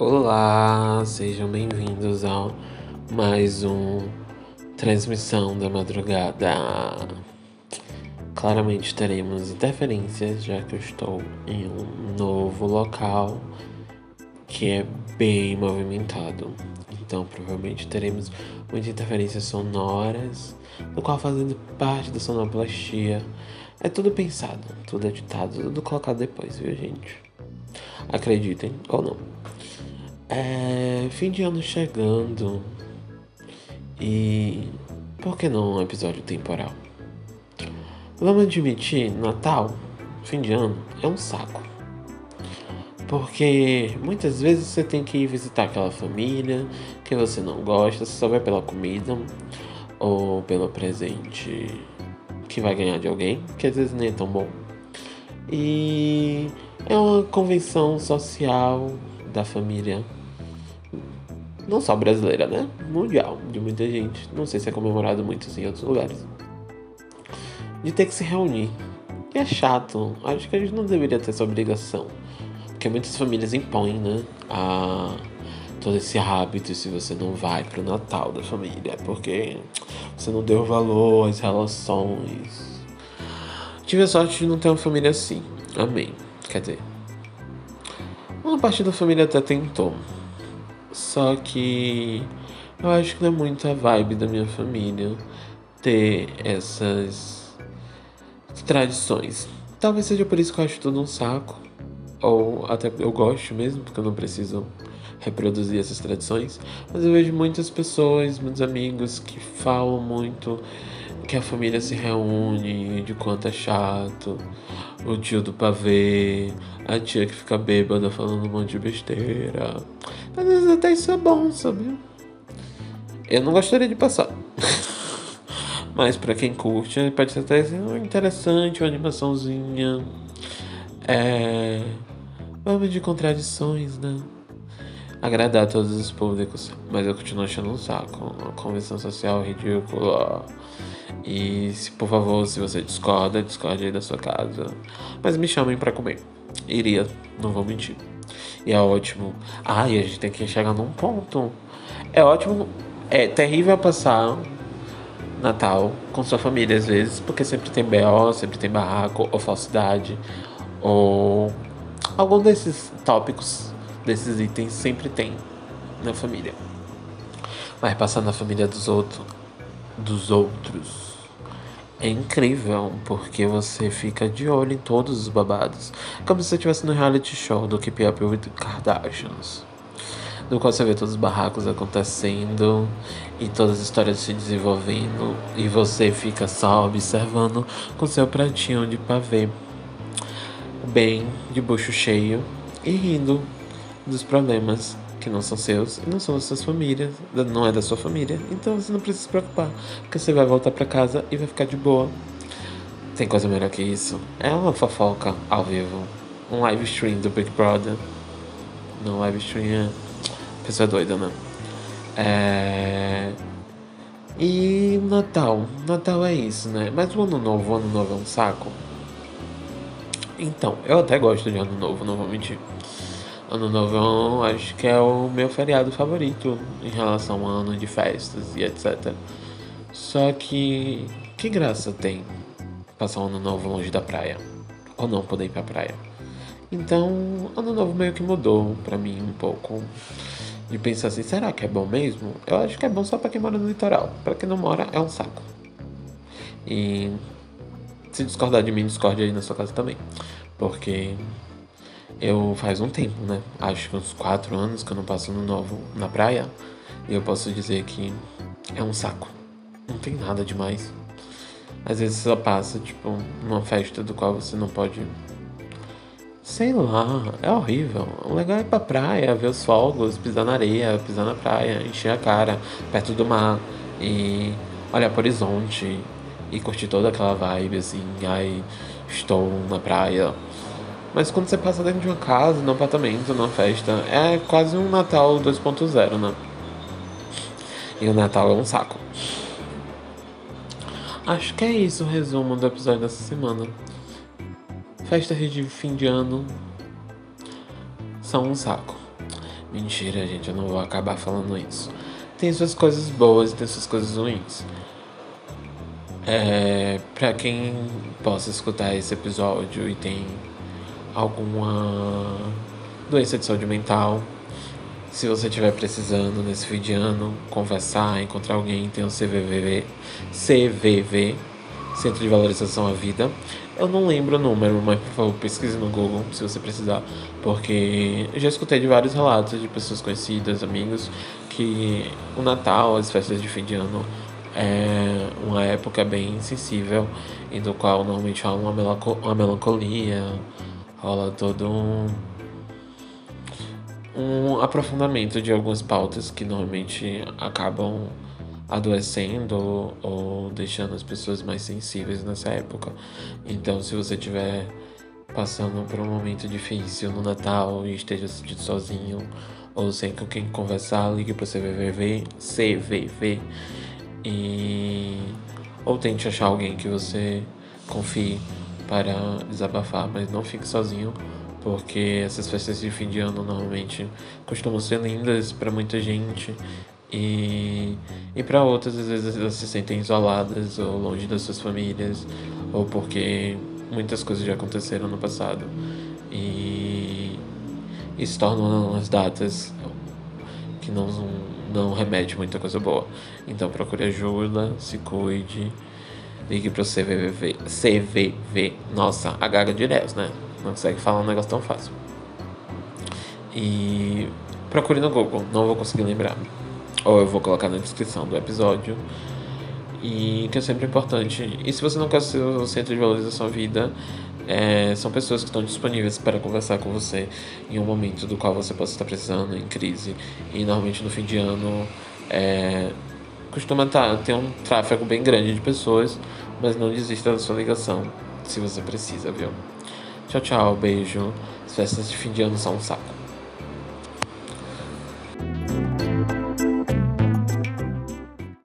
Olá, sejam bem-vindos ao mais um transmissão da madrugada. Claramente teremos interferências, já que eu estou em um novo local que é bem movimentado. Então, provavelmente teremos muitas interferências sonoras, no qual fazendo parte da sonoplastia. É tudo pensado, tudo editado, tudo colocado depois, viu, gente? Acreditem ou não. É, fim de ano chegando. E por que não um episódio temporal? Vamos admitir, Natal, fim de ano, é um saco. Porque muitas vezes você tem que ir visitar aquela família que você não gosta, só vai pela comida ou pelo presente que vai ganhar de alguém, que às vezes nem é tão bom. E é uma convenção social da família não só brasileira, né? Mundial, de muita gente. Não sei se é comemorado muito assim, em outros lugares. De ter que se reunir. E é chato. Acho que a gente não deveria ter essa obrigação. Porque muitas famílias impõem, né? A todo esse hábito se você não vai pro Natal da família. Porque você não deu valor às relações. Tive a sorte de não ter uma família assim. Amém. Quer dizer, uma parte da família até tentou. Só que eu acho que não é muito a vibe da minha família ter essas tradições. Talvez seja por isso que eu acho tudo um saco. Ou até eu gosto mesmo, porque eu não preciso reproduzir essas tradições. Mas eu vejo muitas pessoas, muitos amigos que falam muito que a família se reúne, de quanto é chato, o tio do pavê, a tia que fica bêbada falando um monte de besteira. Às vezes até isso é bom, sabe? Eu não gostaria de passar. Mas para quem curte, pode ser até interessante, uma animaçãozinha. É. Vamos de contradições, né? Agradar todos os públicos, mas eu continuo achando um saco. Uma convenção social ridícula. E se por favor, se você discorda, discorde aí da sua casa. Mas me chamem para comer. Iria, não vou mentir. E é ótimo. Ai, a gente tem que chegar num ponto. É ótimo. É terrível passar Natal com sua família às vezes, porque sempre tem BO, sempre tem barraco, ou falsidade, ou algum desses tópicos, desses itens sempre tem na família. Mas passar na família dos outros, dos outros é incrível, porque você fica de olho em todos os babados. Como se você estivesse no reality show do Keep Up with Kardashians. No qual você vê todos os barracos acontecendo e todas as histórias se desenvolvendo. E você fica só observando com seu pratinho de pavê. Bem de bucho cheio e rindo dos problemas que não são seus e não são das suas famílias, não é da sua família. Então você não precisa se preocupar, porque você vai voltar para casa e vai ficar de boa. Tem coisa melhor que isso? É uma fofoca ao vivo, um live stream do Big Brother. Não, live stream é. Pessoa doida, né? É. E Natal. Natal é isso, né? Mas o ano novo, o ano novo é um saco. Então, eu até gosto de ano novo, não vou mentir. Ano Novo acho que é o meu feriado favorito em relação ao ano de festas e etc. Só que que graça tem passar um ano novo longe da praia ou não poder ir pra praia. Então, ano novo meio que mudou para mim um pouco de pensar assim, será que é bom mesmo? Eu acho que é bom só para quem mora no litoral. Para quem não mora é um saco. E se discordar de mim, discorde aí na sua casa também. Porque eu faz um tempo, né? Acho que uns quatro anos que eu não passo no novo na praia. E eu posso dizer que é um saco. Não tem nada demais. Às vezes só passa, tipo, numa festa do qual você não pode. Sei lá, é horrível. O legal é ir pra praia, ver os fogos, pisar na areia, pisar na praia, encher a cara perto do mar e olhar pro horizonte e curtir toda aquela vibe assim. Ai, estou na praia mas quando você passa dentro de uma casa, num apartamento, numa festa, é quase um Natal 2.0, né? E o Natal é um saco. Acho que é isso o resumo do episódio dessa semana. Festas de fim de ano são um saco. Mentira, gente, eu não vou acabar falando isso. Tem suas coisas boas e tem suas coisas ruins. É, para quem possa escutar esse episódio e tem alguma doença de saúde mental, se você estiver precisando nesse fim de ano conversar, encontrar alguém, tem o CVV, CVV, Centro de Valorização à Vida. Eu não lembro o número, mas por favor pesquise no Google se você precisar, porque eu já escutei de vários relatos de pessoas conhecidas, amigos, que o Natal, as festas de fim de ano é uma época bem sensível e do qual normalmente há uma melancolia, rola todo um um aprofundamento de algumas pautas que normalmente acabam adoecendo ou, deixando as pessoas mais sensíveis nessa época. Então, se você tiver passando por um momento difícil no Natal e esteja se sentindo sozinho ou sem com quem conversar, ligue para CVV, CVV e ou tente achar alguém que você confie para desabafar, mas não fique sozinho porque essas festas de fim de ano normalmente costumam ser lindas para muita gente e, e para outras às vezes elas se sentem isoladas ou longe das suas famílias ou porque muitas coisas já aconteceram no passado e, e se tornam as datas que não, não remete muita coisa boa. Então procure ajuda, se cuide, ligue para o CVV, CVV, nossa, a gaga direto, né? Não consegue falar um negócio tão fácil. E procure no Google, não vou conseguir lembrar. Ou eu vou colocar na descrição do episódio. E que é sempre importante. E se você não quer ser o centro de valorização da vida, é, são pessoas que estão disponíveis para conversar com você em um momento do qual você possa estar precisando, em crise. E normalmente no fim de ano é, costuma estar, ter um tráfego bem grande de pessoas, mas não desista da sua ligação se você precisa, viu? Tchau, tchau, beijo. As festas de fim de ano são um saco.